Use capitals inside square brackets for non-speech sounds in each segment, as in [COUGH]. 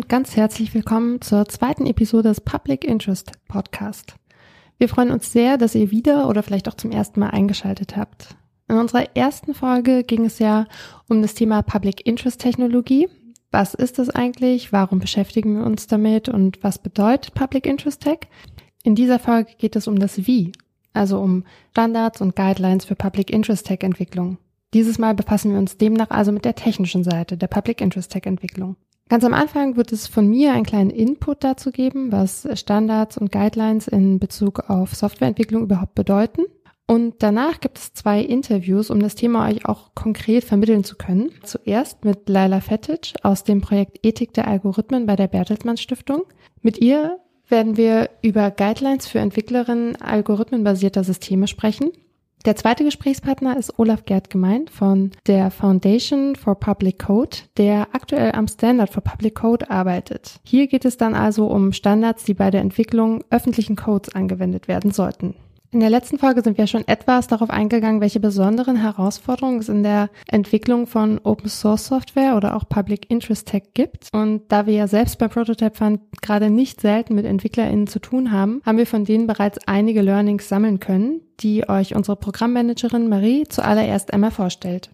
und ganz herzlich willkommen zur zweiten Episode des Public Interest Podcast. Wir freuen uns sehr, dass ihr wieder oder vielleicht auch zum ersten Mal eingeschaltet habt. In unserer ersten Folge ging es ja um das Thema Public Interest Technologie. Was ist das eigentlich? Warum beschäftigen wir uns damit? Und was bedeutet Public Interest Tech? In dieser Folge geht es um das Wie, also um Standards und Guidelines für Public Interest Tech Entwicklung. Dieses Mal befassen wir uns demnach also mit der technischen Seite der Public Interest Tech Entwicklung. Ganz am Anfang wird es von mir einen kleinen Input dazu geben, was Standards und Guidelines in Bezug auf Softwareentwicklung überhaupt bedeuten. Und danach gibt es zwei Interviews, um das Thema euch auch konkret vermitteln zu können. Zuerst mit Laila Fetic aus dem Projekt Ethik der Algorithmen bei der Bertelsmann Stiftung. Mit ihr werden wir über Guidelines für Entwicklerinnen algorithmenbasierter Systeme sprechen der zweite Gesprächspartner ist Olaf Gerd Gemein von der Foundation for Public Code, der aktuell am Standard for Public Code arbeitet. Hier geht es dann also um Standards, die bei der Entwicklung öffentlichen Codes angewendet werden sollten. In der letzten Folge sind wir schon etwas darauf eingegangen, welche besonderen Herausforderungen es in der Entwicklung von Open Source Software oder auch Public Interest Tech gibt. Und da wir ja selbst beim Prototype Fund gerade nicht selten mit EntwicklerInnen zu tun haben, haben wir von denen bereits einige Learnings sammeln können, die euch unsere Programmmanagerin Marie zuallererst einmal vorstellt.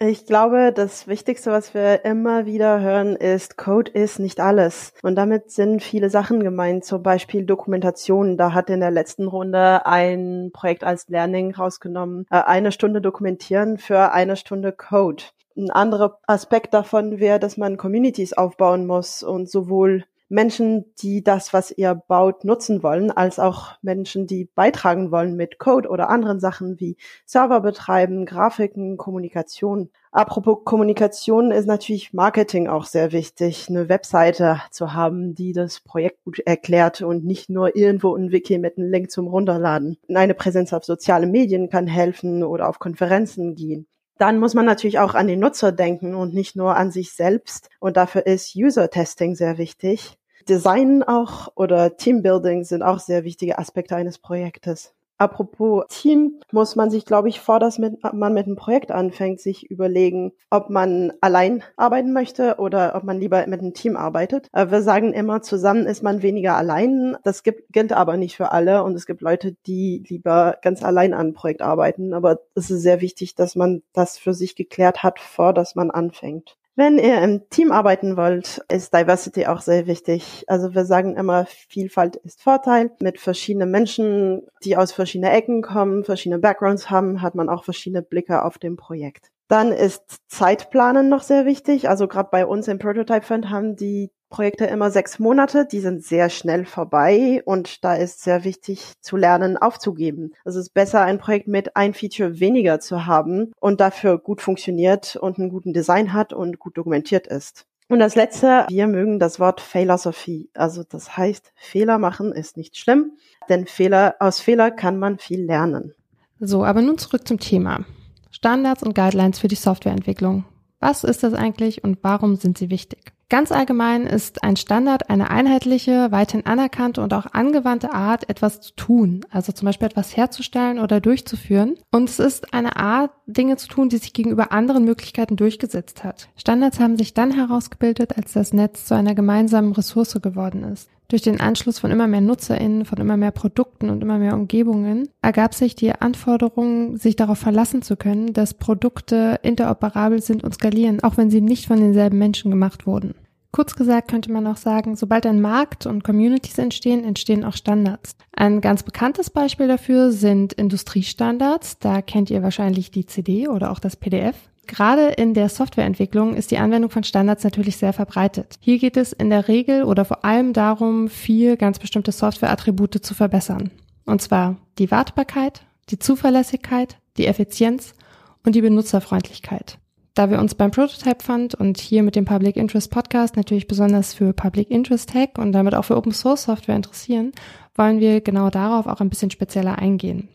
Ich glaube, das Wichtigste, was wir immer wieder hören, ist, Code ist nicht alles. Und damit sind viele Sachen gemeint, zum Beispiel Dokumentation. Da hat in der letzten Runde ein Projekt als Learning rausgenommen, äh, eine Stunde dokumentieren für eine Stunde Code. Ein anderer Aspekt davon wäre, dass man Communities aufbauen muss und sowohl Menschen, die das, was ihr baut, nutzen wollen, als auch Menschen, die beitragen wollen mit Code oder anderen Sachen wie Server betreiben, Grafiken, Kommunikation. Apropos Kommunikation ist natürlich Marketing auch sehr wichtig, eine Webseite zu haben, die das Projekt gut erklärt und nicht nur irgendwo ein Wiki mit einem Link zum Runterladen. Eine Präsenz auf soziale Medien kann helfen oder auf Konferenzen gehen dann muss man natürlich auch an den Nutzer denken und nicht nur an sich selbst. Und dafür ist User-Testing sehr wichtig. Design auch oder Teambuilding sind auch sehr wichtige Aspekte eines Projektes. Apropos Team, muss man sich, glaube ich, vor dass man mit einem Projekt anfängt, sich überlegen, ob man allein arbeiten möchte oder ob man lieber mit einem Team arbeitet. Äh, wir sagen immer, zusammen ist man weniger allein. Das gibt, gilt aber nicht für alle und es gibt Leute, die lieber ganz allein an einem Projekt arbeiten. Aber es ist sehr wichtig, dass man das für sich geklärt hat, vor dass man anfängt. Wenn ihr im Team arbeiten wollt, ist Diversity auch sehr wichtig. Also wir sagen immer, Vielfalt ist Vorteil. Mit verschiedenen Menschen, die aus verschiedenen Ecken kommen, verschiedene Backgrounds haben, hat man auch verschiedene Blicke auf dem Projekt. Dann ist Zeitplanen noch sehr wichtig. Also gerade bei uns im Prototype Fund haben die Projekte immer sechs Monate, die sind sehr schnell vorbei und da ist sehr wichtig zu lernen, aufzugeben. Es ist besser, ein Projekt mit ein Feature weniger zu haben und dafür gut funktioniert und einen guten Design hat und gut dokumentiert ist. Und das letzte, wir mögen das Wort Philosophy. Also das heißt, Fehler machen ist nicht schlimm, denn Fehler, aus Fehler kann man viel lernen. So, aber nun zurück zum Thema. Standards und Guidelines für die Softwareentwicklung. Was ist das eigentlich und warum sind sie wichtig? Ganz allgemein ist ein Standard eine einheitliche, weithin anerkannte und auch angewandte Art, etwas zu tun, also zum Beispiel etwas herzustellen oder durchzuführen. Und es ist eine Art, Dinge zu tun, die sich gegenüber anderen Möglichkeiten durchgesetzt hat. Standards haben sich dann herausgebildet, als das Netz zu einer gemeinsamen Ressource geworden ist. Durch den Anschluss von immer mehr NutzerInnen, von immer mehr Produkten und immer mehr Umgebungen ergab sich die Anforderung, sich darauf verlassen zu können, dass Produkte interoperabel sind und skalieren, auch wenn sie nicht von denselben Menschen gemacht wurden. Kurz gesagt könnte man auch sagen, sobald ein Markt und Communities entstehen, entstehen auch Standards. Ein ganz bekanntes Beispiel dafür sind Industriestandards. Da kennt ihr wahrscheinlich die CD oder auch das PDF. Gerade in der Softwareentwicklung ist die Anwendung von Standards natürlich sehr verbreitet. Hier geht es in der Regel oder vor allem darum, vier ganz bestimmte Softwareattribute zu verbessern. Und zwar die Wartbarkeit, die Zuverlässigkeit, die Effizienz und die Benutzerfreundlichkeit. Da wir uns beim Prototype Fund und hier mit dem Public Interest Podcast natürlich besonders für Public Interest Tech und damit auch für Open Source Software interessieren, wollen wir genau darauf auch ein bisschen spezieller eingehen.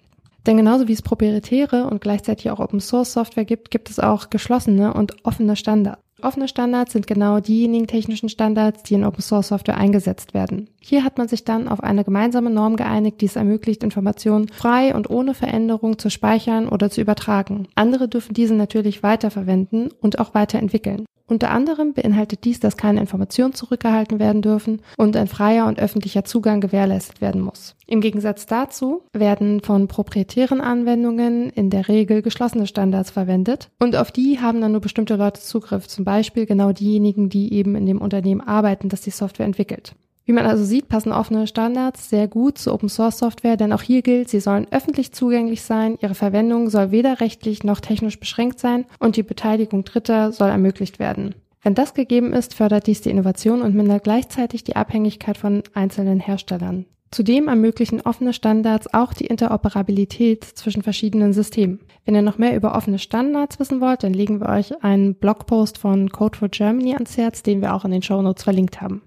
Denn genauso wie es proprietäre und gleichzeitig auch Open Source Software gibt, gibt es auch geschlossene und offene Standards. Offene Standards sind genau diejenigen technischen Standards, die in Open Source Software eingesetzt werden. Hier hat man sich dann auf eine gemeinsame Norm geeinigt, die es ermöglicht, Informationen frei und ohne Veränderung zu speichern oder zu übertragen. Andere dürfen diese natürlich weiterverwenden und auch weiterentwickeln. Unter anderem beinhaltet dies, dass keine Informationen zurückgehalten werden dürfen und ein freier und öffentlicher Zugang gewährleistet werden muss. Im Gegensatz dazu werden von proprietären Anwendungen in der Regel geschlossene Standards verwendet und auf die haben dann nur bestimmte Leute Zugriff, zum Beispiel genau diejenigen, die eben in dem Unternehmen arbeiten, das die Software entwickelt. Wie man also sieht, passen offene Standards sehr gut zu Open Source Software, denn auch hier gilt, sie sollen öffentlich zugänglich sein, ihre Verwendung soll weder rechtlich noch technisch beschränkt sein und die Beteiligung Dritter soll ermöglicht werden. Wenn das gegeben ist, fördert dies die Innovation und mindert gleichzeitig die Abhängigkeit von einzelnen Herstellern. Zudem ermöglichen offene Standards auch die Interoperabilität zwischen verschiedenen Systemen. Wenn ihr noch mehr über offene Standards wissen wollt, dann legen wir euch einen Blogpost von Code for Germany ans Herz, den wir auch in den Show Notes verlinkt haben.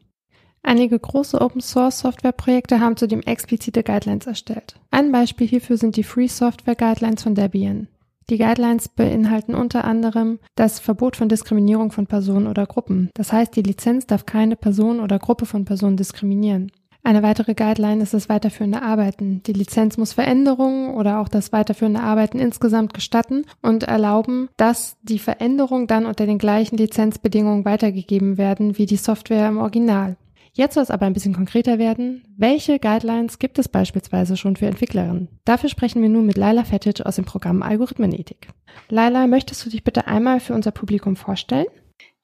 Einige große Open Source Software Projekte haben zudem explizite Guidelines erstellt. Ein Beispiel hierfür sind die Free Software Guidelines von Debian. Die Guidelines beinhalten unter anderem das Verbot von Diskriminierung von Personen oder Gruppen. Das heißt, die Lizenz darf keine Person oder Gruppe von Personen diskriminieren. Eine weitere Guideline ist das weiterführende Arbeiten. Die Lizenz muss Veränderungen oder auch das weiterführende Arbeiten insgesamt gestatten und erlauben, dass die Veränderungen dann unter den gleichen Lizenzbedingungen weitergegeben werden wie die Software im Original. Jetzt soll es aber ein bisschen konkreter werden. Welche Guidelines gibt es beispielsweise schon für Entwicklerinnen? Dafür sprechen wir nun mit Laila Fetic aus dem Programm Algorithmenethik. Laila, möchtest du dich bitte einmal für unser Publikum vorstellen?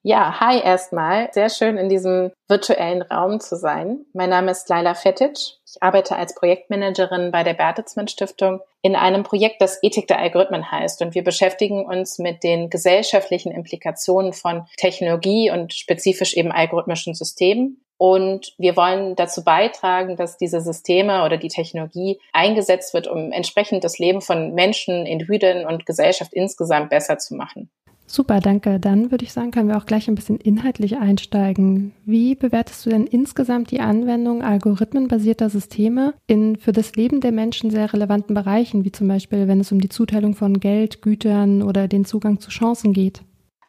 Ja, hi erstmal. Sehr schön in diesem virtuellen Raum zu sein. Mein Name ist Laila Fetic. Ich arbeite als Projektmanagerin bei der Bertelsmann Stiftung in einem Projekt, das Ethik der Algorithmen heißt. Und wir beschäftigen uns mit den gesellschaftlichen Implikationen von Technologie und spezifisch eben algorithmischen Systemen und wir wollen dazu beitragen, dass diese Systeme oder die Technologie eingesetzt wird, um entsprechend das Leben von Menschen, Individuen und Gesellschaft insgesamt besser zu machen. Super, danke. Dann würde ich sagen, können wir auch gleich ein bisschen inhaltlich einsteigen. Wie bewertest du denn insgesamt die Anwendung algorithmenbasierter Systeme in für das Leben der Menschen sehr relevanten Bereichen, wie zum Beispiel, wenn es um die Zuteilung von Geld, Gütern oder den Zugang zu Chancen geht?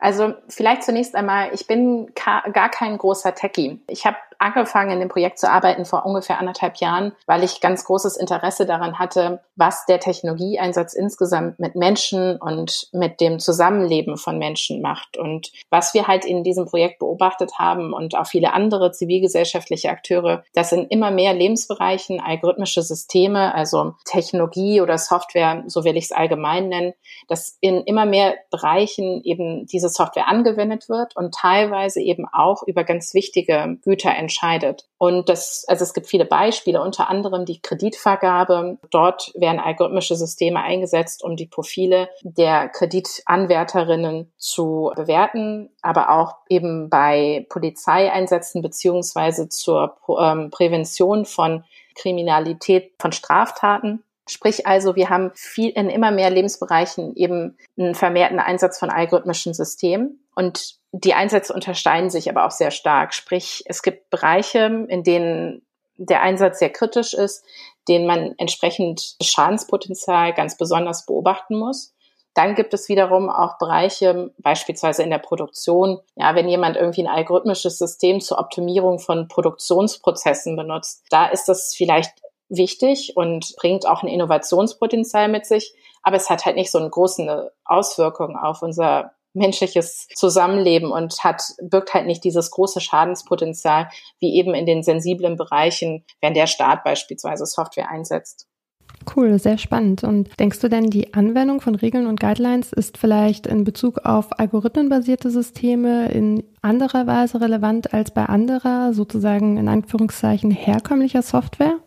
Also vielleicht zunächst einmal, ich bin gar kein großer Techie. Ich habe angefangen, in dem Projekt zu arbeiten vor ungefähr anderthalb Jahren, weil ich ganz großes Interesse daran hatte, was der Technologieeinsatz insgesamt mit Menschen und mit dem Zusammenleben von Menschen macht. Und was wir halt in diesem Projekt beobachtet haben und auch viele andere zivilgesellschaftliche Akteure, dass in immer mehr Lebensbereichen algorithmische Systeme, also Technologie oder Software, so will ich es allgemein nennen, dass in immer mehr Bereichen eben diese Software angewendet wird und teilweise eben auch über ganz wichtige Güter entscheidet. Und das, also es gibt viele Beispiele, unter anderem die Kreditvergabe. Dort werden algorithmische Systeme eingesetzt, um die Profile der Kreditanwärterinnen zu bewerten, aber auch eben bei Polizeieinsätzen beziehungsweise zur ähm, Prävention von Kriminalität, von Straftaten. Sprich also, wir haben viel in immer mehr Lebensbereichen eben einen vermehrten Einsatz von algorithmischen Systemen. Und die Einsätze unterscheiden sich aber auch sehr stark. Sprich, es gibt Bereiche, in denen der Einsatz sehr kritisch ist, den man entsprechend Schadenspotenzial ganz besonders beobachten muss. Dann gibt es wiederum auch Bereiche, beispielsweise in der Produktion, ja, wenn jemand irgendwie ein algorithmisches System zur Optimierung von Produktionsprozessen benutzt, da ist das vielleicht wichtig und bringt auch ein Innovationspotenzial mit sich, aber es hat halt nicht so eine große Auswirkung auf unser menschliches Zusammenleben und hat, birgt halt nicht dieses große Schadenspotenzial, wie eben in den sensiblen Bereichen, wenn der Staat beispielsweise Software einsetzt. Cool, sehr spannend. Und denkst du denn, die Anwendung von Regeln und Guidelines ist vielleicht in Bezug auf algorithmenbasierte Systeme in anderer Weise relevant als bei anderer, sozusagen in Anführungszeichen herkömmlicher Software?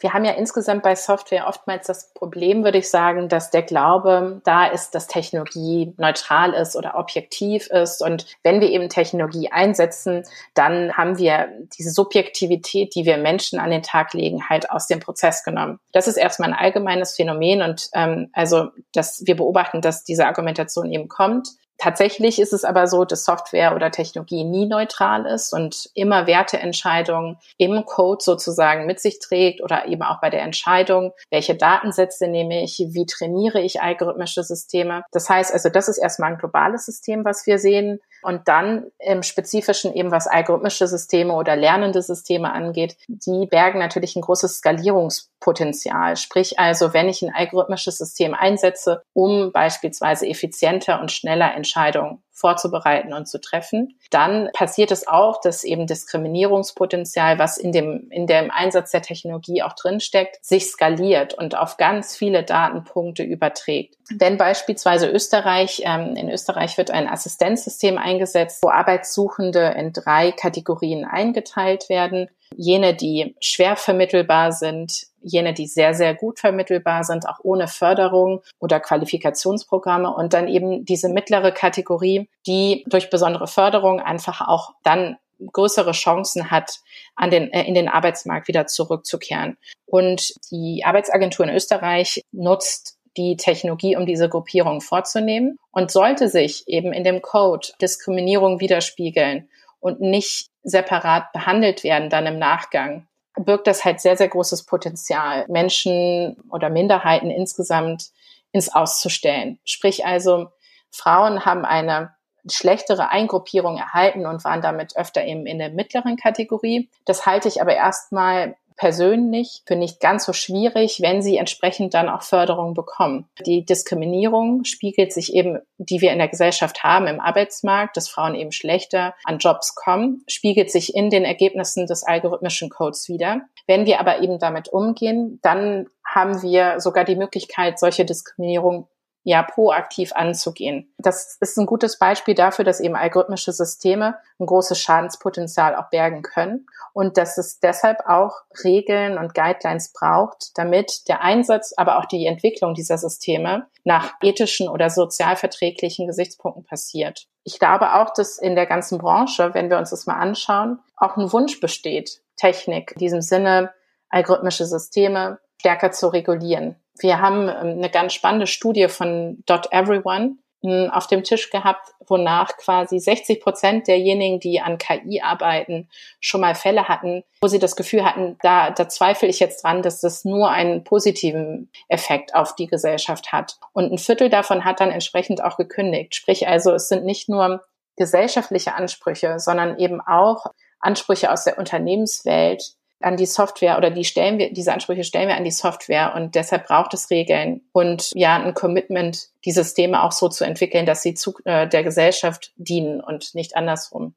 Wir haben ja insgesamt bei Software oftmals das Problem, würde ich sagen, dass der Glaube da ist, dass Technologie neutral ist oder objektiv ist. Und wenn wir eben Technologie einsetzen, dann haben wir diese Subjektivität, die wir Menschen an den Tag legen, halt aus dem Prozess genommen. Das ist erstmal ein allgemeines Phänomen und ähm, also, dass wir beobachten, dass diese Argumentation eben kommt. Tatsächlich ist es aber so, dass Software oder Technologie nie neutral ist und immer Werteentscheidungen im Code sozusagen mit sich trägt oder eben auch bei der Entscheidung, welche Datensätze nehme ich, wie trainiere ich algorithmische Systeme. Das heißt also, das ist erstmal ein globales System, was wir sehen. Und dann im Spezifischen eben, was algorithmische Systeme oder lernende Systeme angeht, die bergen natürlich ein großes Skalierungs Effizienzpotenzial. Sprich also, wenn ich ein algorithmisches System einsetze, um beispielsweise effizienter und schneller Entscheidungen vorzubereiten und zu treffen. Dann passiert es auch, dass eben Diskriminierungspotenzial, was in dem, in dem Einsatz der Technologie auch drinsteckt, sich skaliert und auf ganz viele Datenpunkte überträgt. Wenn beispielsweise Österreich, ähm, in Österreich wird ein Assistenzsystem eingesetzt, wo Arbeitssuchende in drei Kategorien eingeteilt werden. Jene, die schwer vermittelbar sind, jene, die sehr, sehr gut vermittelbar sind, auch ohne Förderung oder Qualifikationsprogramme und dann eben diese mittlere Kategorie, die durch besondere Förderung einfach auch dann größere Chancen hat, an den, äh, in den Arbeitsmarkt wieder zurückzukehren. Und die Arbeitsagentur in Österreich nutzt die Technologie, um diese Gruppierung vorzunehmen und sollte sich eben in dem Code Diskriminierung widerspiegeln und nicht separat behandelt werden dann im Nachgang, birgt das halt sehr, sehr großes Potenzial, Menschen oder Minderheiten insgesamt ins Auszustellen. Sprich also, Frauen haben eine schlechtere Eingruppierung erhalten und waren damit öfter eben in der mittleren Kategorie. Das halte ich aber erstmal persönlich für nicht ganz so schwierig, wenn sie entsprechend dann auch Förderung bekommen. Die Diskriminierung spiegelt sich eben, die wir in der Gesellschaft haben, im Arbeitsmarkt, dass Frauen eben schlechter an Jobs kommen, spiegelt sich in den Ergebnissen des algorithmischen Codes wieder. Wenn wir aber eben damit umgehen, dann haben wir sogar die Möglichkeit, solche Diskriminierung ja proaktiv anzugehen. Das ist ein gutes Beispiel dafür, dass eben algorithmische Systeme ein großes Schadenspotenzial auch bergen können und dass es deshalb auch Regeln und Guidelines braucht, damit der Einsatz, aber auch die Entwicklung dieser Systeme nach ethischen oder sozialverträglichen Gesichtspunkten passiert. Ich glaube auch, dass in der ganzen Branche, wenn wir uns das mal anschauen, auch ein Wunsch besteht, Technik in diesem Sinne algorithmische Systeme stärker zu regulieren. Wir haben ähm, eine ganz spannende Studie von Dot Everyone hm, auf dem Tisch gehabt, wonach quasi 60 Prozent derjenigen, die an KI arbeiten, schon mal Fälle hatten, wo sie das Gefühl hatten, da, da zweifle ich jetzt dran, dass das nur einen positiven Effekt auf die Gesellschaft hat. Und ein Viertel davon hat dann entsprechend auch gekündigt. Sprich also, es sind nicht nur gesellschaftliche Ansprüche, sondern eben auch Ansprüche aus der Unternehmenswelt, an die Software oder die stellen wir, diese Ansprüche stellen wir an die Software und deshalb braucht es Regeln und ja, ein Commitment, die Systeme auch so zu entwickeln, dass sie zu, äh, der Gesellschaft dienen und nicht andersrum.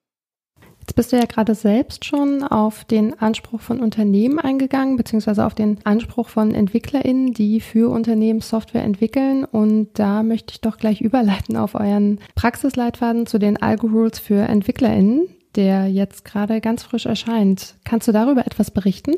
Jetzt bist du ja gerade selbst schon auf den Anspruch von Unternehmen eingegangen, beziehungsweise auf den Anspruch von EntwicklerInnen, die für Unternehmen Software entwickeln. Und da möchte ich doch gleich überleiten auf euren Praxisleitfaden zu den Algo-Rules für EntwicklerInnen der jetzt gerade ganz frisch erscheint. Kannst du darüber etwas berichten?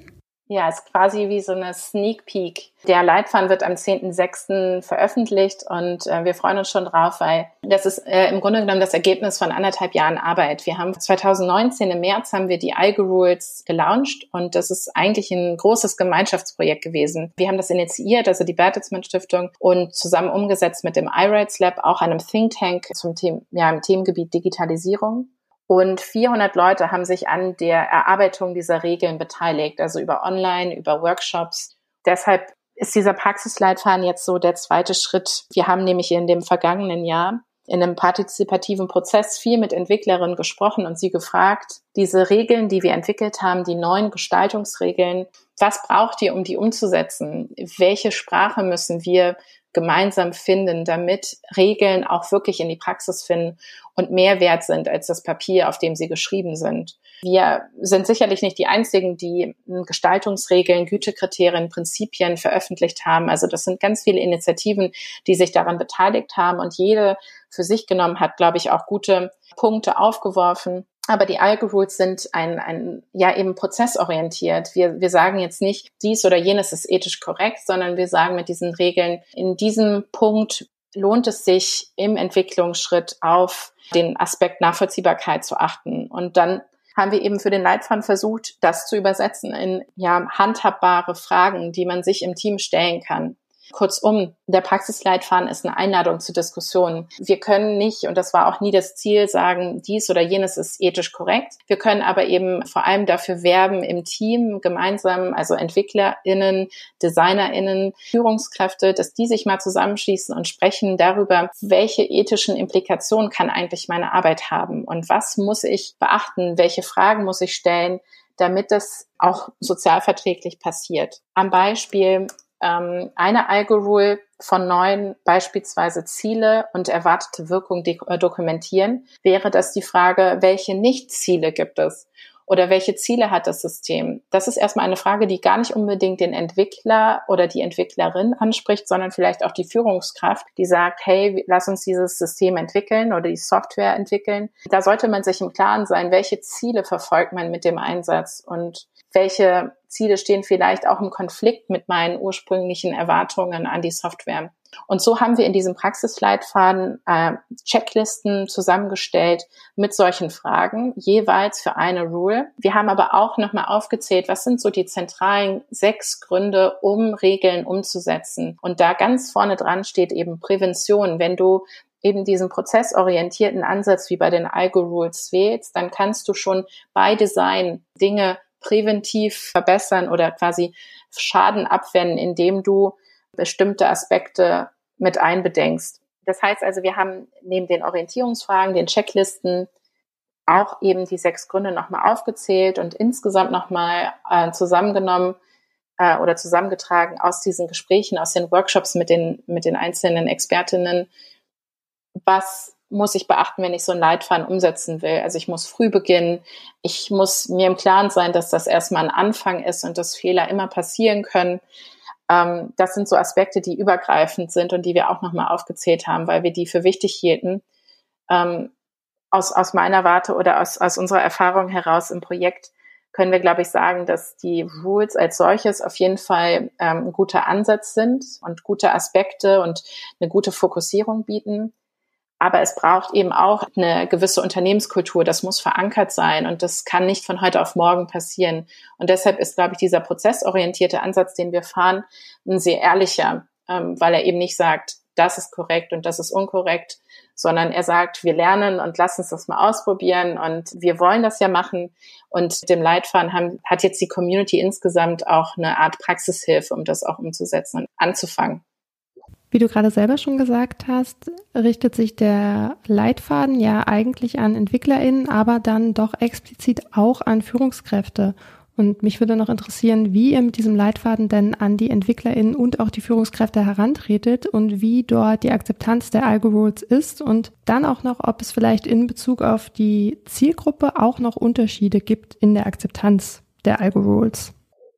Ja, ist quasi wie so eine Sneak Peek. Der Leitfaden wird am 10.06. veröffentlicht und äh, wir freuen uns schon drauf, weil das ist äh, im Grunde genommen das Ergebnis von anderthalb Jahren Arbeit. Wir haben 2019 im März haben wir die Algo Rules gelauncht und das ist eigentlich ein großes Gemeinschaftsprojekt gewesen. Wir haben das initiiert, also die Bertelsmann Stiftung und zusammen umgesetzt mit dem iRights Lab, auch einem Think Tank zum Thema, ja, im Themengebiet Digitalisierung. Und 400 Leute haben sich an der Erarbeitung dieser Regeln beteiligt, also über Online, über Workshops. Deshalb ist dieser Praxisleitfaden jetzt so der zweite Schritt. Wir haben nämlich in dem vergangenen Jahr in einem partizipativen Prozess viel mit Entwicklerinnen gesprochen und sie gefragt, diese Regeln, die wir entwickelt haben, die neuen Gestaltungsregeln, was braucht ihr, um die umzusetzen? Welche Sprache müssen wir gemeinsam finden, damit Regeln auch wirklich in die Praxis finden und mehr wert sind als das Papier, auf dem sie geschrieben sind. Wir sind sicherlich nicht die einzigen, die Gestaltungsregeln, Gütekriterien, Prinzipien veröffentlicht haben. Also das sind ganz viele Initiativen, die sich daran beteiligt haben und jede für sich genommen hat, glaube ich, auch gute Punkte aufgeworfen. Aber die Algo-Rules sind ein, ein, ja eben prozessorientiert. Wir, wir sagen jetzt nicht, dies oder jenes ist ethisch korrekt, sondern wir sagen mit diesen Regeln, in diesem Punkt lohnt es sich im Entwicklungsschritt auf den Aspekt Nachvollziehbarkeit zu achten. Und dann haben wir eben für den Leitfaden versucht, das zu übersetzen in ja handhabbare Fragen, die man sich im Team stellen kann. Kurzum, der Praxisleitfaden ist eine Einladung zur Diskussion. Wir können nicht, und das war auch nie das Ziel, sagen, dies oder jenes ist ethisch korrekt. Wir können aber eben vor allem dafür werben, im Team gemeinsam, also EntwicklerInnen, DesignerInnen, Führungskräfte, dass die sich mal zusammenschließen und sprechen darüber, welche ethischen Implikationen kann eigentlich meine Arbeit haben und was muss ich beachten, welche Fragen muss ich stellen, damit das auch sozialverträglich passiert. Am Beispiel ähm, eine Algo-Rule von neun beispielsweise Ziele und erwartete Wirkung äh, dokumentieren, wäre das die Frage, welche Nicht-Ziele gibt es? Oder welche Ziele hat das System? Das ist erstmal eine Frage, die gar nicht unbedingt den Entwickler oder die Entwicklerin anspricht, sondern vielleicht auch die Führungskraft, die sagt, hey, lass uns dieses System entwickeln oder die Software entwickeln. Da sollte man sich im Klaren sein, welche Ziele verfolgt man mit dem Einsatz und welche Ziele stehen vielleicht auch im Konflikt mit meinen ursprünglichen Erwartungen an die Software. Und so haben wir in diesem Praxisleitfaden äh, Checklisten zusammengestellt mit solchen Fragen, jeweils für eine Rule. Wir haben aber auch nochmal aufgezählt, was sind so die zentralen sechs Gründe, um Regeln umzusetzen. Und da ganz vorne dran steht eben Prävention. Wenn du eben diesen prozessorientierten Ansatz wie bei den Algo-Rules wählst, dann kannst du schon bei Design Dinge präventiv verbessern oder quasi Schaden abwenden, indem du bestimmte Aspekte mit einbedenkst. Das heißt also, wir haben neben den Orientierungsfragen, den Checklisten auch eben die sechs Gründe nochmal aufgezählt und insgesamt nochmal äh, zusammengenommen äh, oder zusammengetragen aus diesen Gesprächen, aus den Workshops mit den, mit den einzelnen Expertinnen, was muss ich beachten, wenn ich so ein Leitfaden umsetzen will. Also ich muss früh beginnen. Ich muss mir im Klaren sein, dass das erstmal ein Anfang ist und dass Fehler immer passieren können. Ähm, das sind so Aspekte, die übergreifend sind und die wir auch nochmal aufgezählt haben, weil wir die für wichtig hielten. Ähm, aus, aus meiner Warte oder aus, aus unserer Erfahrung heraus im Projekt können wir, glaube ich, sagen, dass die Rules als solches auf jeden Fall ähm, ein guter Ansatz sind und gute Aspekte und eine gute Fokussierung bieten. Aber es braucht eben auch eine gewisse Unternehmenskultur. Das muss verankert sein und das kann nicht von heute auf morgen passieren. Und deshalb ist, glaube ich, dieser prozessorientierte Ansatz, den wir fahren, ein sehr ehrlicher, ähm, weil er eben nicht sagt, das ist korrekt und das ist unkorrekt, sondern er sagt, wir lernen und lass uns das mal ausprobieren und wir wollen das ja machen. Und dem Leitfaden haben, hat jetzt die Community insgesamt auch eine Art Praxishilfe, um das auch umzusetzen und anzufangen. Wie du gerade selber schon gesagt hast, richtet sich der Leitfaden ja eigentlich an EntwicklerInnen, aber dann doch explizit auch an Führungskräfte. Und mich würde noch interessieren, wie ihr mit diesem Leitfaden denn an die EntwicklerInnen und auch die Führungskräfte herantretet und wie dort die Akzeptanz der Algorules ist und dann auch noch, ob es vielleicht in Bezug auf die Zielgruppe auch noch Unterschiede gibt in der Akzeptanz der Algorules.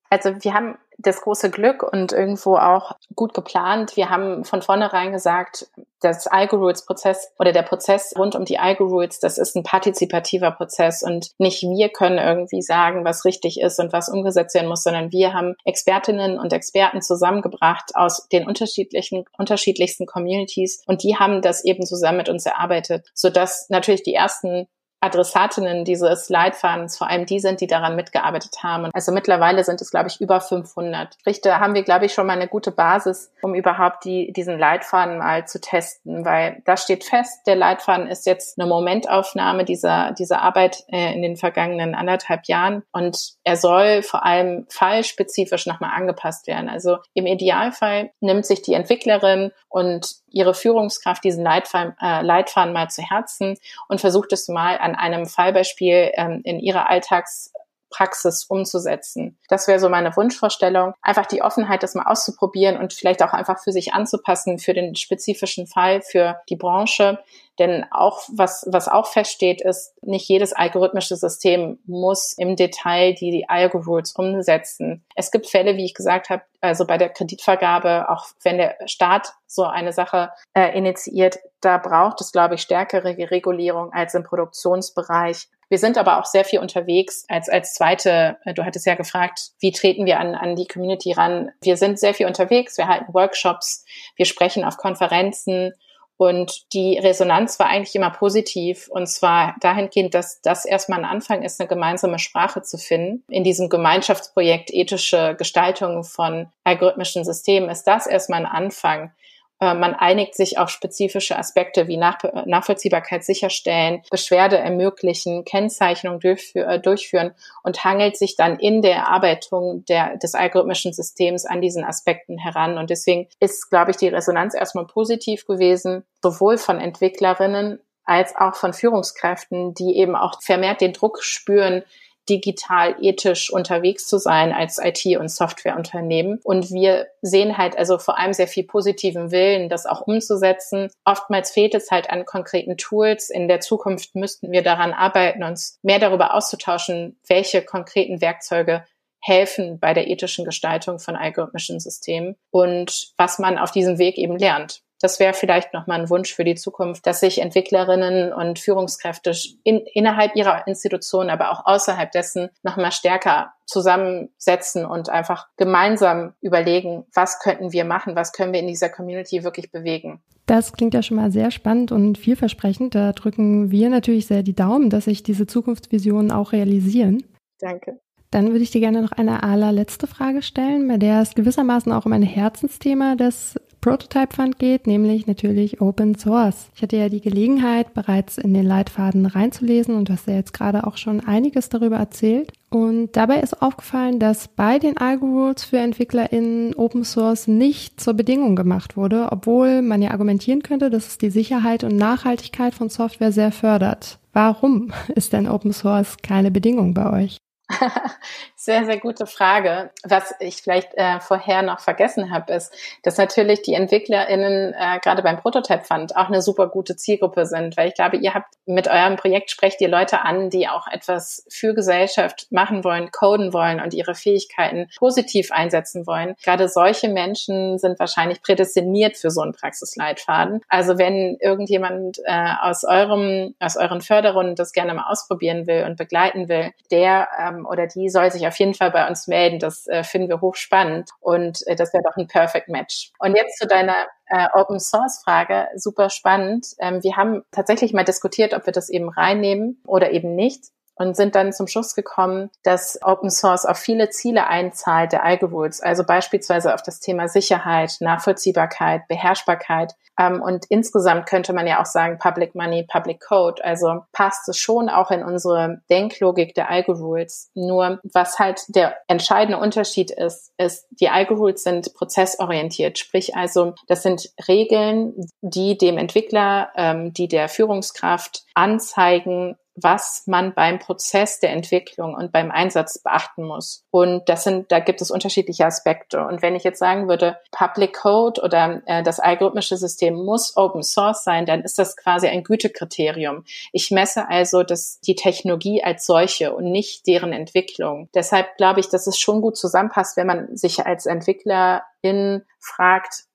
Also wir haben das große Glück und irgendwo auch gut geplant. Wir haben von vornherein gesagt, das Algo-Rules-Prozess oder der Prozess rund um die Algo-Rules, das ist ein partizipativer Prozess und nicht wir können irgendwie sagen, was richtig ist und was umgesetzt werden muss, sondern wir haben Expertinnen und Experten zusammengebracht aus den unterschiedlichen, unterschiedlichsten Communities und die haben das eben zusammen mit uns erarbeitet, sodass natürlich die ersten Adressatinnen dieses Leitfadens vor allem die sind, die daran mitgearbeitet haben. Also mittlerweile sind es, glaube ich, über 500. Sprich, da haben wir, glaube ich, schon mal eine gute Basis, um überhaupt die, diesen Leitfaden mal zu testen, weil da steht fest, der Leitfaden ist jetzt eine Momentaufnahme dieser, dieser Arbeit äh, in den vergangenen anderthalb Jahren und er soll vor allem fallspezifisch nochmal angepasst werden. Also im Idealfall nimmt sich die Entwicklerin und ihre Führungskraft diesen Leitfaden, äh, Leitfaden mal zu Herzen und versucht es mal an einem Fallbeispiel ähm, in ihrer Alltags Praxis umzusetzen. Das wäre so meine Wunschvorstellung. Einfach die Offenheit, das mal auszuprobieren und vielleicht auch einfach für sich anzupassen, für den spezifischen Fall, für die Branche. Denn auch, was, was auch feststeht, ist, nicht jedes algorithmische System muss im Detail die, die Algo-Rules umsetzen. Es gibt Fälle, wie ich gesagt habe, also bei der Kreditvergabe, auch wenn der Staat so eine Sache äh, initiiert, da braucht es, glaube ich, stärkere Regulierung als im Produktionsbereich. Wir sind aber auch sehr viel unterwegs als, als zweite, äh, du hattest ja gefragt, wie treten wir an, an die Community ran? Wir sind sehr viel unterwegs, wir halten Workshops, wir sprechen auf Konferenzen und die Resonanz war eigentlich immer positiv und zwar dahingehend, dass das erstmal ein Anfang ist, eine gemeinsame Sprache zu finden. In diesem Gemeinschaftsprojekt ethische Gestaltung von algorithmischen Systemen ist das erstmal ein Anfang. Äh, man einigt sich auf spezifische Aspekte wie Nach Nachvollziehbarkeit sicherstellen, Beschwerde ermöglichen, Kennzeichnung äh, durchführen und hangelt sich dann in der Erarbeitung der, des algorithmischen Systems an diesen Aspekten heran. Und deswegen ist, glaube ich, die Resonanz erstmal positiv gewesen, sowohl von Entwicklerinnen als auch von Führungskräften, die eben auch vermehrt den Druck spüren, digital ethisch unterwegs zu sein als IT- und Softwareunternehmen. Und wir sehen halt also vor allem sehr viel positiven Willen, das auch umzusetzen. Oftmals fehlt es halt an konkreten Tools. In der Zukunft müssten wir daran arbeiten, uns mehr darüber auszutauschen, welche konkreten Werkzeuge helfen bei der ethischen Gestaltung von algorithmischen Systemen und was man auf diesem Weg eben lernt. Das wäre vielleicht nochmal ein Wunsch für die Zukunft, dass sich Entwicklerinnen und Führungskräfte in, innerhalb ihrer Institution, aber auch außerhalb dessen nochmal stärker zusammensetzen und einfach gemeinsam überlegen, was könnten wir machen, was können wir in dieser Community wirklich bewegen. Das klingt ja schon mal sehr spannend und vielversprechend. Da drücken wir natürlich sehr die Daumen, dass sich diese Zukunftsvisionen auch realisieren. Danke. Dann würde ich dir gerne noch eine allerletzte Frage stellen, bei der es gewissermaßen auch um ein Herzensthema des Prototype Fund geht, nämlich natürlich Open Source. Ich hatte ja die Gelegenheit, bereits in den Leitfaden reinzulesen und du hast ja jetzt gerade auch schon einiges darüber erzählt. Und dabei ist aufgefallen, dass bei den Algo-Rules für EntwicklerInnen Open Source nicht zur Bedingung gemacht wurde, obwohl man ja argumentieren könnte, dass es die Sicherheit und Nachhaltigkeit von Software sehr fördert. Warum [LAUGHS] ist denn Open Source keine Bedingung bei euch? [LAUGHS] sehr, sehr gute Frage. Was ich vielleicht äh, vorher noch vergessen habe, ist, dass natürlich die EntwicklerInnen äh, gerade beim Prototype Fund auch eine super gute Zielgruppe sind, weil ich glaube, ihr habt mit eurem Projekt sprecht ihr Leute an, die auch etwas für Gesellschaft machen wollen, coden wollen und ihre Fähigkeiten positiv einsetzen wollen. Gerade solche Menschen sind wahrscheinlich prädestiniert für so einen Praxisleitfaden. Also wenn irgendjemand äh, aus eurem, aus euren Förderrunden das gerne mal ausprobieren will und begleiten will, der ähm, ähm, oder die soll sich auf jeden Fall bei uns melden. Das äh, finden wir hochspannend und äh, das wäre doch ein Perfect Match. Und jetzt zu deiner äh, Open Source Frage, super spannend. Ähm, wir haben tatsächlich mal diskutiert, ob wir das eben reinnehmen oder eben nicht und sind dann zum Schluss gekommen, dass Open Source auf viele Ziele einzahlt der Algorithms, also beispielsweise auf das Thema Sicherheit, Nachvollziehbarkeit, Beherrschbarkeit. Ähm, und insgesamt könnte man ja auch sagen, Public Money, Public Code. Also passt es schon auch in unsere Denklogik der Algorithms. Nur was halt der entscheidende Unterschied ist, ist, die Algorithms sind prozessorientiert. Sprich also, das sind Regeln, die dem Entwickler, ähm, die der Führungskraft anzeigen, was man beim Prozess der Entwicklung und beim Einsatz beachten muss. Und das sind, da gibt es unterschiedliche Aspekte. Und wenn ich jetzt sagen würde, Public Code oder äh, das algorithmische System muss Open Source sein, dann ist das quasi ein Gütekriterium. Ich messe also das, die Technologie als solche und nicht deren Entwicklung. Deshalb glaube ich, dass es schon gut zusammenpasst, wenn man sich als Entwicklerin fragt,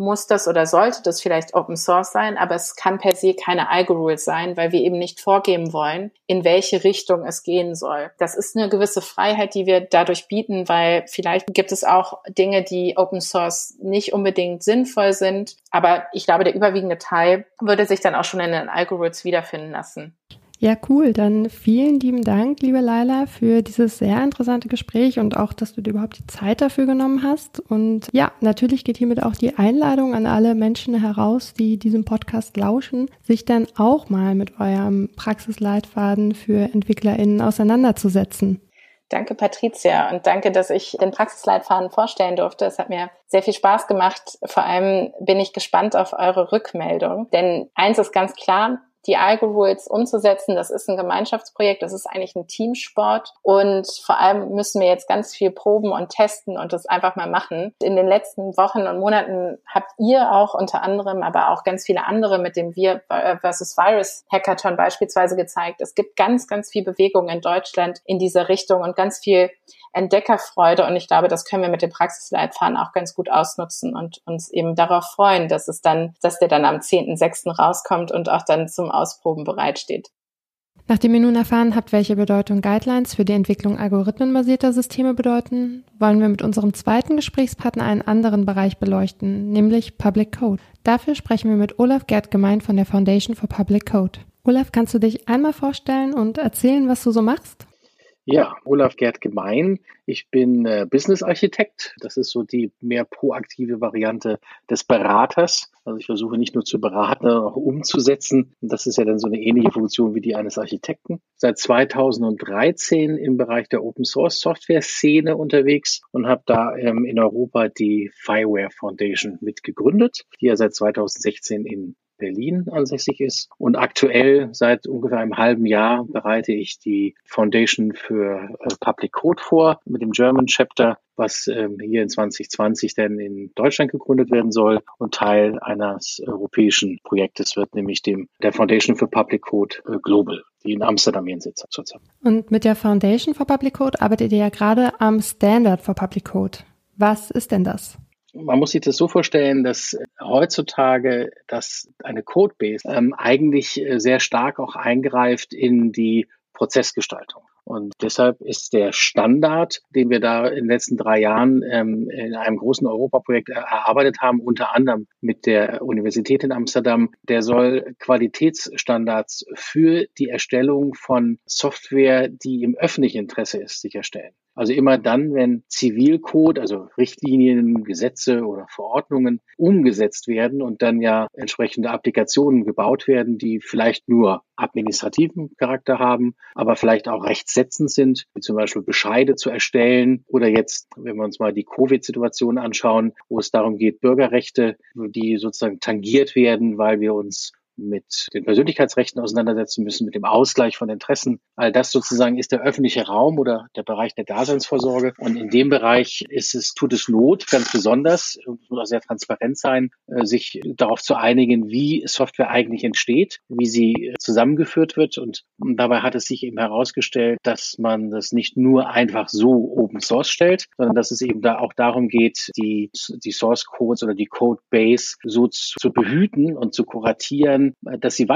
muss das oder sollte das vielleicht Open Source sein, aber es kann per se keine Algorithmus sein, weil wir eben nicht vorgeben wollen, in welche Richtung es gehen soll. Das ist eine gewisse Freiheit, die wir dadurch bieten, weil vielleicht gibt es auch Dinge, die Open Source nicht unbedingt sinnvoll sind, aber ich glaube, der überwiegende Teil würde sich dann auch schon in den Algorithmus wiederfinden lassen. Ja, cool. Dann vielen lieben Dank, liebe Laila, für dieses sehr interessante Gespräch und auch, dass du dir überhaupt die Zeit dafür genommen hast. Und ja, natürlich geht hiermit auch die Einladung an alle Menschen heraus, die diesem Podcast lauschen, sich dann auch mal mit eurem Praxisleitfaden für EntwicklerInnen auseinanderzusetzen. Danke, Patricia, und danke, dass ich den Praxisleitfaden vorstellen durfte. Es hat mir sehr viel Spaß gemacht. Vor allem bin ich gespannt auf eure Rückmeldung. Denn eins ist ganz klar, die Algo-Rules umzusetzen. Das ist ein Gemeinschaftsprojekt, das ist eigentlich ein Teamsport und vor allem müssen wir jetzt ganz viel proben und testen und das einfach mal machen. In den letzten Wochen und Monaten habt ihr auch unter anderem, aber auch ganz viele andere mit dem Wir versus Virus Hackathon beispielsweise gezeigt. Es gibt ganz, ganz viel Bewegung in Deutschland in dieser Richtung und ganz viel Entdeckerfreude. Und ich glaube, das können wir mit dem Praxisleitfaden auch ganz gut ausnutzen und uns eben darauf freuen, dass es dann, dass der dann am 10.6. rauskommt und auch dann zum Ausproben bereitsteht. Nachdem ihr nun erfahren habt, welche Bedeutung Guidelines für die Entwicklung algorithmenbasierter Systeme bedeuten, wollen wir mit unserem zweiten Gesprächspartner einen anderen Bereich beleuchten, nämlich Public Code. Dafür sprechen wir mit Olaf Gerd gemein von der Foundation for Public Code. Olaf, kannst du dich einmal vorstellen und erzählen, was du so machst? Ja, Olaf Gerd Gemein. Ich bin äh, Business-Architekt. Das ist so die mehr proaktive Variante des Beraters. Also ich versuche nicht nur zu beraten, sondern auch umzusetzen. Und das ist ja dann so eine ähnliche Funktion wie die eines Architekten. Seit 2013 im Bereich der Open-Source-Software-Szene unterwegs und habe da ähm, in Europa die Fireware Foundation mitgegründet, die ja seit 2016 in Berlin ansässig ist. Und aktuell seit ungefähr einem halben Jahr bereite ich die Foundation für äh, Public Code vor mit dem German Chapter, was ähm, hier in 2020 denn in Deutschland gegründet werden soll und Teil eines europäischen Projektes wird, nämlich dem der Foundation for Public Code äh, Global die in Amsterdam ihren Sitz hat zurzeit. Und mit der Foundation for Public Code arbeitet ihr ja gerade am Standard for Public Code. Was ist denn das? Man muss sich das so vorstellen, dass heutzutage dass eine Codebase ähm, eigentlich äh, sehr stark auch eingreift in die Prozessgestaltung. Und deshalb ist der Standard, den wir da in den letzten drei Jahren ähm, in einem großen Europaprojekt erarbeitet haben, unter anderem mit der Universität in Amsterdam, der soll Qualitätsstandards für die Erstellung von Software, die im öffentlichen Interesse ist, sicherstellen. Also immer dann, wenn Zivilcode, also Richtlinien, Gesetze oder Verordnungen umgesetzt werden und dann ja entsprechende Applikationen gebaut werden, die vielleicht nur administrativen Charakter haben, aber vielleicht auch rechtssetzend sind, wie zum Beispiel Bescheide zu erstellen oder jetzt, wenn wir uns mal die Covid-Situation anschauen, wo es darum geht, Bürgerrechte, die sozusagen tangiert werden, weil wir uns mit den Persönlichkeitsrechten auseinandersetzen müssen, mit dem Ausgleich von Interessen. All das sozusagen ist der öffentliche Raum oder der Bereich der Daseinsvorsorge. Und in dem Bereich ist es, tut es Not, ganz besonders, muss auch sehr transparent sein, äh, sich darauf zu einigen, wie Software eigentlich entsteht, wie sie äh, zusammengeführt wird. Und dabei hat es sich eben herausgestellt, dass man das nicht nur einfach so Open Source stellt, sondern dass es eben da auch darum geht, die, die Source Codes oder die Code Base so zu, zu behüten und zu kuratieren, dass sie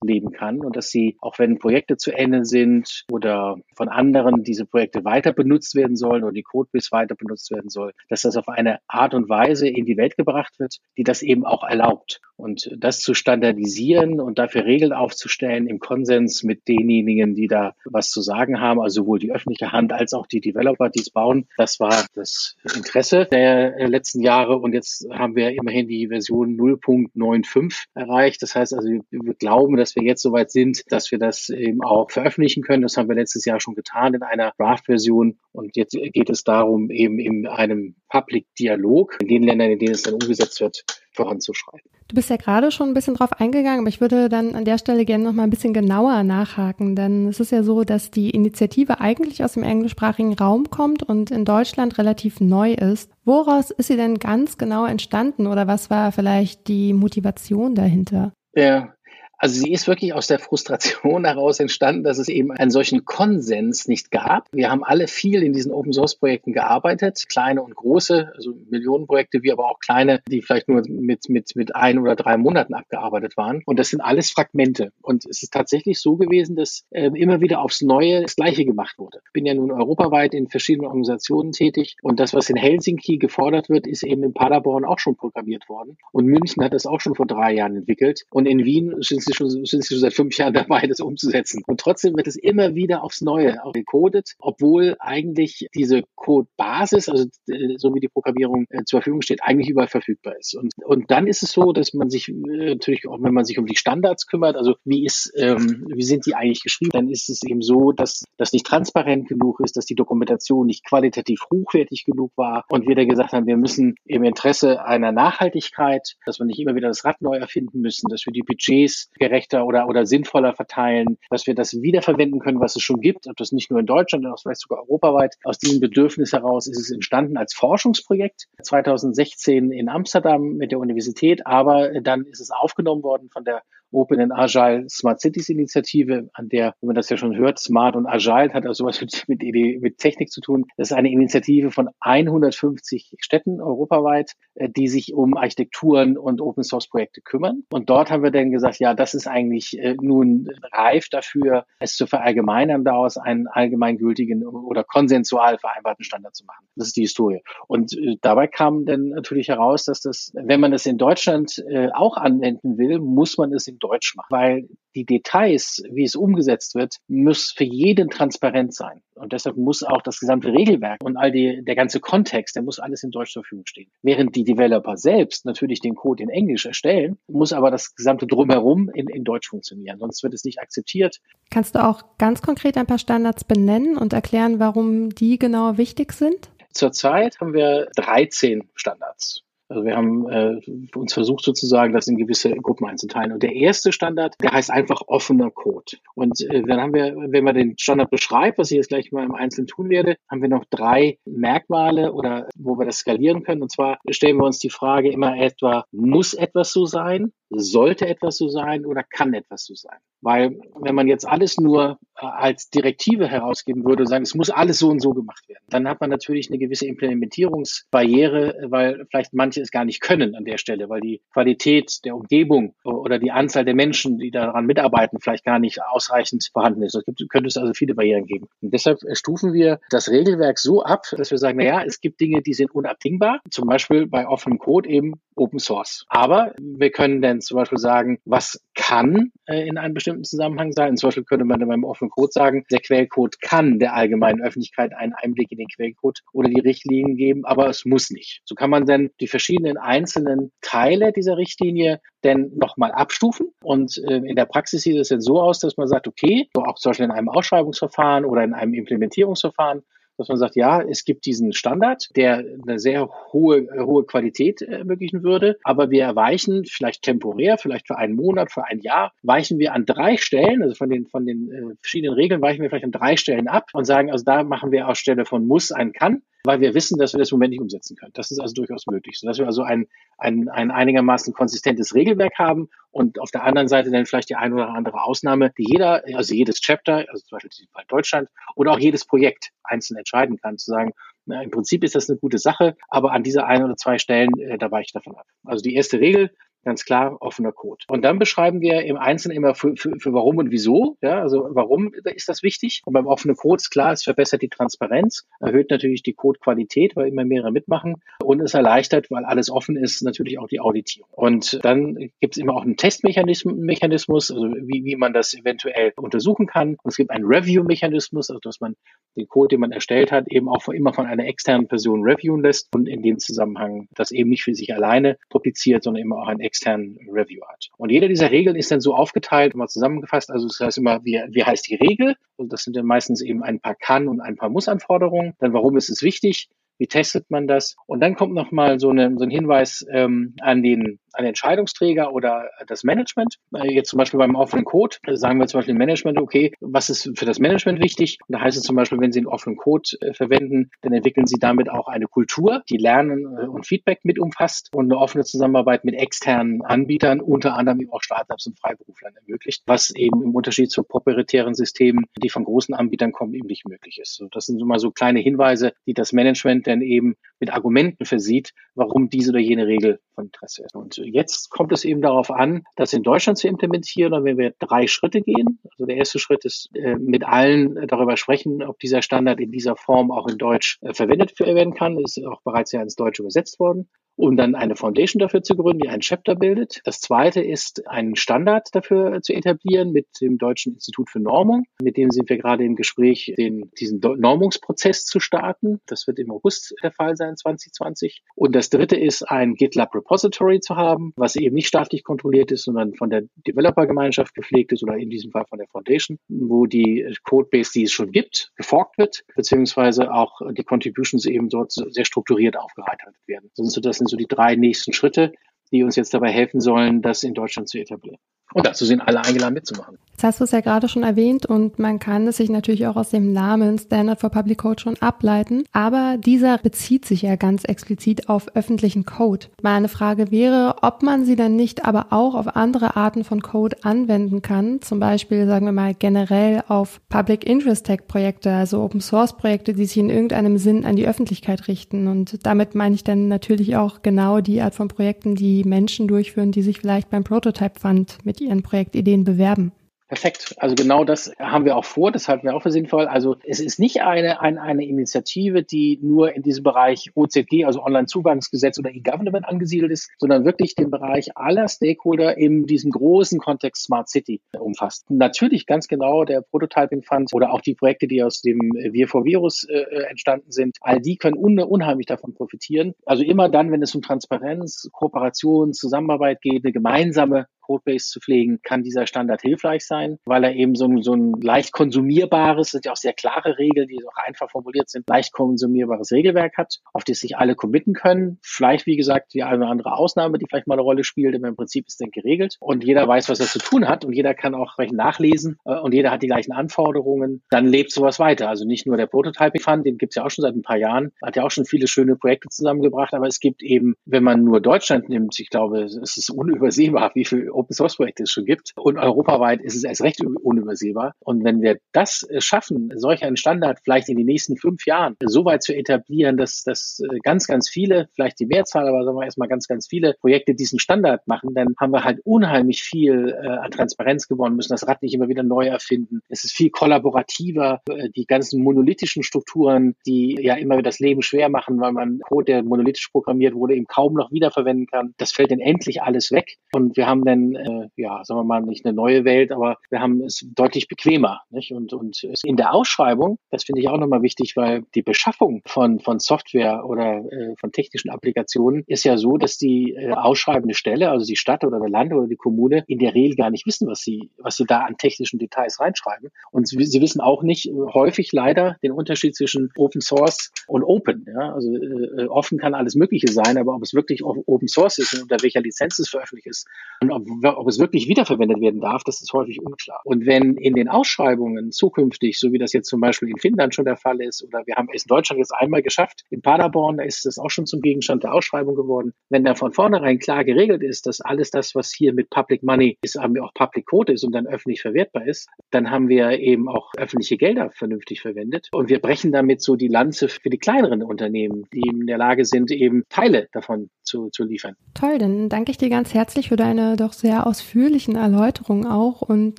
weiterleben kann und dass sie, auch wenn Projekte zu Ende sind oder von anderen diese Projekte weiter benutzt werden sollen oder die Codebase weiter benutzt werden soll, dass das auf eine Art und Weise in die Welt gebracht wird, die das eben auch erlaubt. Und das zu standardisieren und dafür Regeln aufzustellen im Konsens mit denjenigen, die da was zu sagen haben, also sowohl die öffentliche Hand als auch die Developer, die es bauen, das war das Interesse der letzten Jahre. Und jetzt haben wir immerhin die Version 0.95 erreicht. Das heißt also, wir glauben, dass wir jetzt soweit sind, dass wir das eben auch veröffentlichen können. Das haben wir letztes Jahr schon getan in einer Draft-Version. Und jetzt geht es darum, eben in einem Public-Dialog in den Ländern, in denen es dann umgesetzt wird, voranzuschreiten. Du bist ja gerade schon ein bisschen drauf eingegangen, aber ich würde dann an der Stelle gerne noch mal ein bisschen genauer nachhaken, denn es ist ja so, dass die Initiative eigentlich aus dem englischsprachigen Raum kommt und in Deutschland relativ neu ist. Woraus ist sie denn ganz genau entstanden oder was war vielleicht die Motivation dahinter? Ja, also sie ist wirklich aus der Frustration [LAUGHS] heraus entstanden, dass es eben einen solchen Konsens nicht gab. Wir haben alle viel in diesen Open Source Projekten gearbeitet, kleine und große, also Millionenprojekte, wie aber auch kleine, die vielleicht nur mit, mit, mit ein oder drei Monaten abgearbeitet waren. Und das sind alles Fragmente. Und es ist tatsächlich so gewesen, dass äh, immer wieder aufs Neue das Gleiche gemacht wurde. Ich bin ja nun europaweit in verschiedenen Organisationen tätig und das, was in Helsinki gefordert wird, ist eben in Paderborn auch schon programmiert worden. Und München hat das auch schon vor drei Jahren entwickelt. Und in Wien sind sie schon, sind schon seit fünf Jahren dabei, das umzusetzen. Und trotzdem wird es immer wieder aufs Neue auch gecodet, obwohl eigentlich diese Codebasis, also äh, so wie die Programmierung äh, zur Verfügung steht, eigentlich überall verfügbar ist. Und, und dann ist es so, dass man sich äh, natürlich auch, wenn man sich um die Standards kümmert, also wie ist, ähm, wie sind die eigentlich geschrieben, dann ist es eben so, dass das nicht transparent genug ist, dass die Dokumentation nicht qualitativ hochwertig genug war und wir da gesagt haben, wir müssen im Interesse einer Nachhaltigkeit, dass wir nicht immer wieder das Rad neu erfinden müssen, dass wir die Budgets gerechter oder, oder sinnvoller verteilen, dass wir das wiederverwenden können, was es schon gibt, ob das nicht nur in Deutschland, sondern vielleicht sogar europaweit. Aus diesem Bedürfnis heraus ist es entstanden als Forschungsprojekt 2016 in Amsterdam mit der Universität, aber dann ist es aufgenommen worden von der Open and Agile Smart Cities Initiative, an der, wenn man das ja schon hört, Smart und Agile hat also was mit, mit, mit Technik zu tun. Das ist eine Initiative von 150 Städten europaweit, äh, die sich um Architekturen und Open Source Projekte kümmern. Und dort haben wir dann gesagt, ja, das ist eigentlich äh, nun reif dafür, es zu verallgemeinern, daraus einen allgemeingültigen oder konsensual vereinbarten Standard zu machen. Das ist die Historie. Und äh, dabei kam dann natürlich heraus, dass das, wenn man das in Deutschland auch anwenden will, muss man es in Deutsch machen, weil die Details, wie es umgesetzt wird, muss für jeden transparent sein. Und deshalb muss auch das gesamte Regelwerk und all die, der ganze Kontext, der muss alles in Deutsch zur Verfügung stehen. Während die Developer selbst natürlich den Code in Englisch erstellen, muss aber das gesamte Drumherum in, in Deutsch funktionieren. Sonst wird es nicht akzeptiert. Kannst du auch ganz konkret ein paar Standards benennen und erklären, warum die genau wichtig sind? Zurzeit haben wir 13 Standards Also wir haben äh, uns versucht sozusagen, das in gewisse Gruppen einzuteilen. Und der erste Standard, der heißt einfach offener Code. Und äh, dann haben wir, wenn man den Standard beschreibt, was ich jetzt gleich mal im Einzelnen tun werde, haben wir noch drei Merkmale oder wo wir das skalieren können. Und zwar stellen wir uns die Frage immer etwa, muss etwas so sein? Sollte etwas so sein oder kann etwas so sein. Weil wenn man jetzt alles nur äh, als Direktive herausgeben würde und sagen, es muss alles so und so gemacht werden, dann hat man natürlich eine gewisse Implementierungsbarriere, weil vielleicht manche es gar nicht können an der Stelle, weil die Qualität der Umgebung oder die Anzahl der Menschen, die daran mitarbeiten, vielleicht gar nicht ausreichend vorhanden ist. Es gibt, könnte es also viele Barrieren geben. Und deshalb stufen wir das Regelwerk so ab, dass wir sagen, na ja, es gibt Dinge, die sind unabdingbar, zum Beispiel bei offenem Code eben Open Source. Aber wir können dann zum Beispiel sagen, was kann äh, in einem bestimmten Zusammenhang sein. Zum Beispiel könnte man in meinem offenen Code sagen, der Quellcode kann der allgemeinen Öffentlichkeit einen Einblick in den Quellcode oder die Richtlinien geben, aber es muss nicht. So kann man dann die verschiedenen einzelnen Teile dieser Richtlinie denn nochmal abstufen. Und äh, in der Praxis sieht es dann so aus, dass man sagt, okay, auch zum Beispiel in einem Ausschreibungsverfahren oder in einem Implementierungsverfahren dass man sagt, ja, es gibt diesen Standard, der eine sehr hohe, hohe Qualität ermöglichen würde, aber wir erweichen vielleicht temporär, vielleicht für einen Monat, für ein Jahr, weichen wir an drei Stellen, also von den, von den äh, verschiedenen Regeln weichen wir vielleicht an drei Stellen ab und sagen, also da machen wir aus Stelle von muss ein kann weil wir wissen, dass wir das im Moment nicht umsetzen können. Das ist also durchaus möglich, sodass wir also ein, ein, ein einigermaßen konsistentes Regelwerk haben und auf der anderen Seite dann vielleicht die eine oder andere Ausnahme, die jeder, also jedes Chapter, also zum Beispiel bei Deutschland oder auch jedes Projekt einzeln entscheiden kann, zu sagen, na, im Prinzip ist das eine gute Sache, aber an dieser ein oder zwei Stellen, äh, da weiche ich davon ab. Also die erste Regel, ganz klar offener Code. Und dann beschreiben wir im Einzelnen immer für, für, für warum und wieso. Ja, also warum ist das wichtig? Und beim offenen Code ist klar, es verbessert die Transparenz, erhöht natürlich die Codequalität, weil immer mehrere mitmachen und es erleichtert, weil alles offen ist, natürlich auch die Auditierung. Und dann gibt es immer auch einen Testmechanismus, also wie, wie man das eventuell untersuchen kann. Und es gibt einen Review-Mechanismus, also dass man den Code, den man erstellt hat, eben auch immer von einer externen Person reviewen lässt und in dem Zusammenhang das eben nicht für sich alleine publiziert, sondern immer auch ein externen Review hat. Und jede dieser Regeln ist dann so aufgeteilt, mal zusammengefasst. Also das heißt immer, wie, wie heißt die Regel? Und das sind dann meistens eben ein paar Kann- und ein paar Muss-Anforderungen. Dann warum ist es wichtig? Wie testet man das? Und dann kommt nochmal so, so ein Hinweis ähm, an den an Entscheidungsträger oder das Management. Äh, jetzt zum Beispiel beim offenen Code sagen wir zum Beispiel im Management, okay, was ist für das Management wichtig? Und da heißt es zum Beispiel, wenn Sie einen offenen Code äh, verwenden, dann entwickeln Sie damit auch eine Kultur, die Lernen äh, und Feedback mit umfasst und eine offene Zusammenarbeit mit externen Anbietern, unter anderem eben auch Startups und Freiberuflern ermöglicht, was eben im Unterschied zu proprietären Systemen, die von großen Anbietern kommen, eben nicht möglich ist. das sind mal so kleine Hinweise, die das Management dann eben mit Argumenten versieht, warum diese oder jene Regel von Interesse ist. Und jetzt kommt es eben darauf an, das in Deutschland zu implementieren. Und wenn wir drei Schritte gehen, also der erste Schritt ist äh, mit allen darüber sprechen, ob dieser Standard in dieser Form auch in Deutsch äh, verwendet werden kann, ist auch bereits ja ins Deutsche übersetzt worden um dann eine Foundation dafür zu gründen, die ein Chapter bildet. Das zweite ist, einen Standard dafür zu etablieren mit dem Deutschen Institut für Normung. Mit dem sind wir gerade im Gespräch, den, diesen Normungsprozess zu starten. Das wird im August der Fall sein, 2020. Und das dritte ist, ein GitLab Repository zu haben, was eben nicht staatlich kontrolliert ist, sondern von der Developer-Gemeinschaft gepflegt ist oder in diesem Fall von der Foundation, wo die Codebase, die es schon gibt, geforkt wird, beziehungsweise auch die Contributions eben dort sehr strukturiert aufgereiht werden. Das sind so die drei nächsten Schritte, die uns jetzt dabei helfen sollen, das in Deutschland zu etablieren. Und dazu sind alle eingeladen mitzumachen. Jetzt hast du es ja gerade schon erwähnt und man kann es sich natürlich auch aus dem Namen Standard for Public Code schon ableiten. Aber dieser bezieht sich ja ganz explizit auf öffentlichen Code. Meine Frage wäre, ob man sie dann nicht aber auch auf andere Arten von Code anwenden kann. Zum Beispiel, sagen wir mal, generell auf Public Interest Tech Projekte, also Open Source Projekte, die sich in irgendeinem Sinn an die Öffentlichkeit richten. Und damit meine ich dann natürlich auch genau die Art von Projekten, die Menschen durchführen, die sich vielleicht beim Prototype Fund mit ihren Projektideen bewerben. Perfekt. Also genau das haben wir auch vor. Das halten wir auch für sinnvoll. Also es ist nicht eine, eine, eine Initiative, die nur in diesem Bereich OZG, also Online-Zugangsgesetz oder E-Government angesiedelt ist, sondern wirklich den Bereich aller Stakeholder in diesem großen Kontext Smart City umfasst. Natürlich ganz genau der Prototyping Fund oder auch die Projekte, die aus dem Wir vor Virus äh, entstanden sind. All die können un unheimlich davon profitieren. Also immer dann, wenn es um Transparenz, Kooperation, Zusammenarbeit geht, eine gemeinsame Codebase zu pflegen, kann dieser Standard hilfreich sein, weil er eben so ein, so ein leicht konsumierbares, sind ja auch sehr klare Regeln, die auch einfach formuliert sind, leicht konsumierbares Regelwerk hat, auf das sich alle committen können. Vielleicht, wie gesagt, die eine oder andere Ausnahme, die vielleicht mal eine Rolle spielt, aber im Prinzip ist dann geregelt und jeder weiß, was er zu tun hat und jeder kann auch nachlesen äh, und jeder hat die gleichen Anforderungen. Dann lebt sowas weiter. Also nicht nur der Prototyping Fund, den gibt es ja auch schon seit ein paar Jahren, hat ja auch schon viele schöne Projekte zusammengebracht, aber es gibt eben, wenn man nur Deutschland nimmt, ich glaube, es ist unübersehbar, wie viele Open Source Projekte es schon gibt. Und europaweit ist es erst recht unübersehbar. Und wenn wir das schaffen, solch einen Standard vielleicht in den nächsten fünf Jahren so weit zu etablieren, dass, dass äh, ganz, ganz viele, vielleicht die Mehrzahl, aber sagen wir erstmal ganz, ganz viele Projekte diesen Standard machen, dann haben wir halt unheimlich viel äh, an Transparenz gewonnen, müssen das Rad nicht immer wieder neu erfinden. Es ist viel kollaborativer. Äh, die ganzen monolithischen Strukturen, die ja immer das Leben schwer machen, weil man Code, der monolithisch programmiert wurde, eben kaum noch wiederverwenden kann. Das fällt dann endlich alles weg. Und wir haben dann, äh, ja, sagen wir mal, nicht eine neue Welt, aber wir haben es deutlich bequemer. Nicht? Und, und in der Ausschreibung, das finde ich auch nochmal wichtig, weil die Beschaffung von, von Software oder äh, von technischen Applikationen ist ja so, dass die äh, ausschreibende Stelle, also die Stadt oder der Land oder die Kommune, in der Regel gar nicht wissen, was sie, was sie da an technischen Details reinschreiben. Und sie, sie wissen auch nicht äh, häufig leider den Unterschied zwischen Open Source und Open. Ja? Also äh, offen kann alles Mögliche sein, aber ob es wirklich Open Source ist und unter welcher Lizenz es veröffentlicht ist und ob, ob es wirklich wiederverwendet werden darf, das ist häufig unklar. Und wenn in den Ausschreibungen zukünftig, so wie das jetzt zum Beispiel in Finnland schon der Fall ist, oder wir haben es in Deutschland jetzt einmal geschafft, in Paderborn, ist das auch schon zum Gegenstand der Ausschreibung geworden, wenn da von vornherein klar geregelt ist, dass alles das, was hier mit Public Money ist, auch Public Code ist und dann öffentlich verwertbar ist, dann haben wir eben auch öffentliche Gelder vernünftig verwendet. Und wir brechen damit so die Lanze für die kleineren Unternehmen, die in der Lage sind, eben Teile davon zu, zu liefern. Toll, dann danke ich dir ganz herzlich für deine doch sehr ausführlichen Erläuterungen auch. Und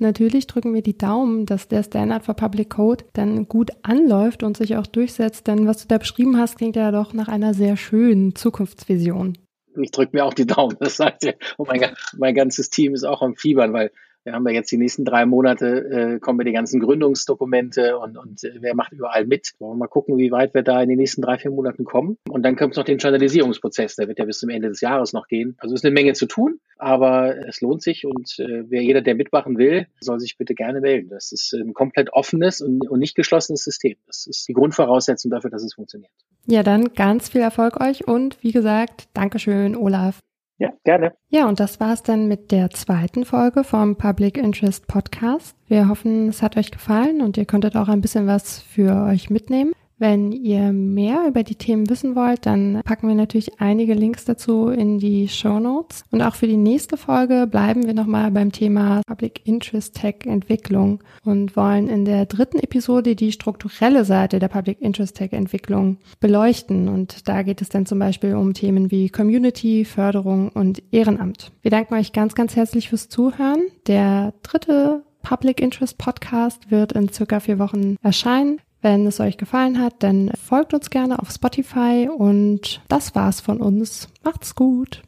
natürlich drücken wir die Daumen, dass der Standard for Public Code dann gut anläuft und sich auch durchsetzt. Denn was du da beschrieben hast, klingt ja doch nach einer sehr schönen Zukunftsvision. Ich drücke mir auch die Daumen, das sagt ihr. Und mein, mein ganzes Team ist auch am Fiebern, weil wir haben ja jetzt die nächsten drei Monate, äh, kommen wir die ganzen Gründungsdokumente und, und äh, wer macht überall mit. Wollen wir mal gucken, wie weit wir da in den nächsten drei, vier Monaten kommen. Und dann kommt noch den Journalisierungsprozess, der wird ja bis zum Ende des Jahres noch gehen. Also ist eine Menge zu tun, aber es lohnt sich und äh, wer jeder, der mitmachen will, soll sich bitte gerne melden. Das ist ein komplett offenes und, und nicht geschlossenes System. Das ist die Grundvoraussetzung dafür, dass es funktioniert. Ja, dann ganz viel Erfolg euch und wie gesagt, Dankeschön, Olaf. Ja, gerne. Ja, und das war's dann mit der zweiten Folge vom Public Interest Podcast. Wir hoffen, es hat euch gefallen und ihr konntet auch ein bisschen was für euch mitnehmen. Wenn ihr mehr über die Themen wissen wollt, dann packen wir natürlich einige Links dazu in die Show Notes. Und auch für die nächste Folge bleiben wir nochmal beim Thema Public Interest Tech Entwicklung und wollen in der dritten Episode die strukturelle Seite der Public Interest Tech Entwicklung beleuchten. Und da geht es dann zum Beispiel um Themen wie Community, Förderung und Ehrenamt. Wir danken euch ganz, ganz herzlich fürs Zuhören. Der dritte Public Interest Podcast wird in circa vier Wochen erscheinen. Wenn es euch gefallen hat, dann folgt uns gerne auf Spotify und das war's von uns. Macht's gut.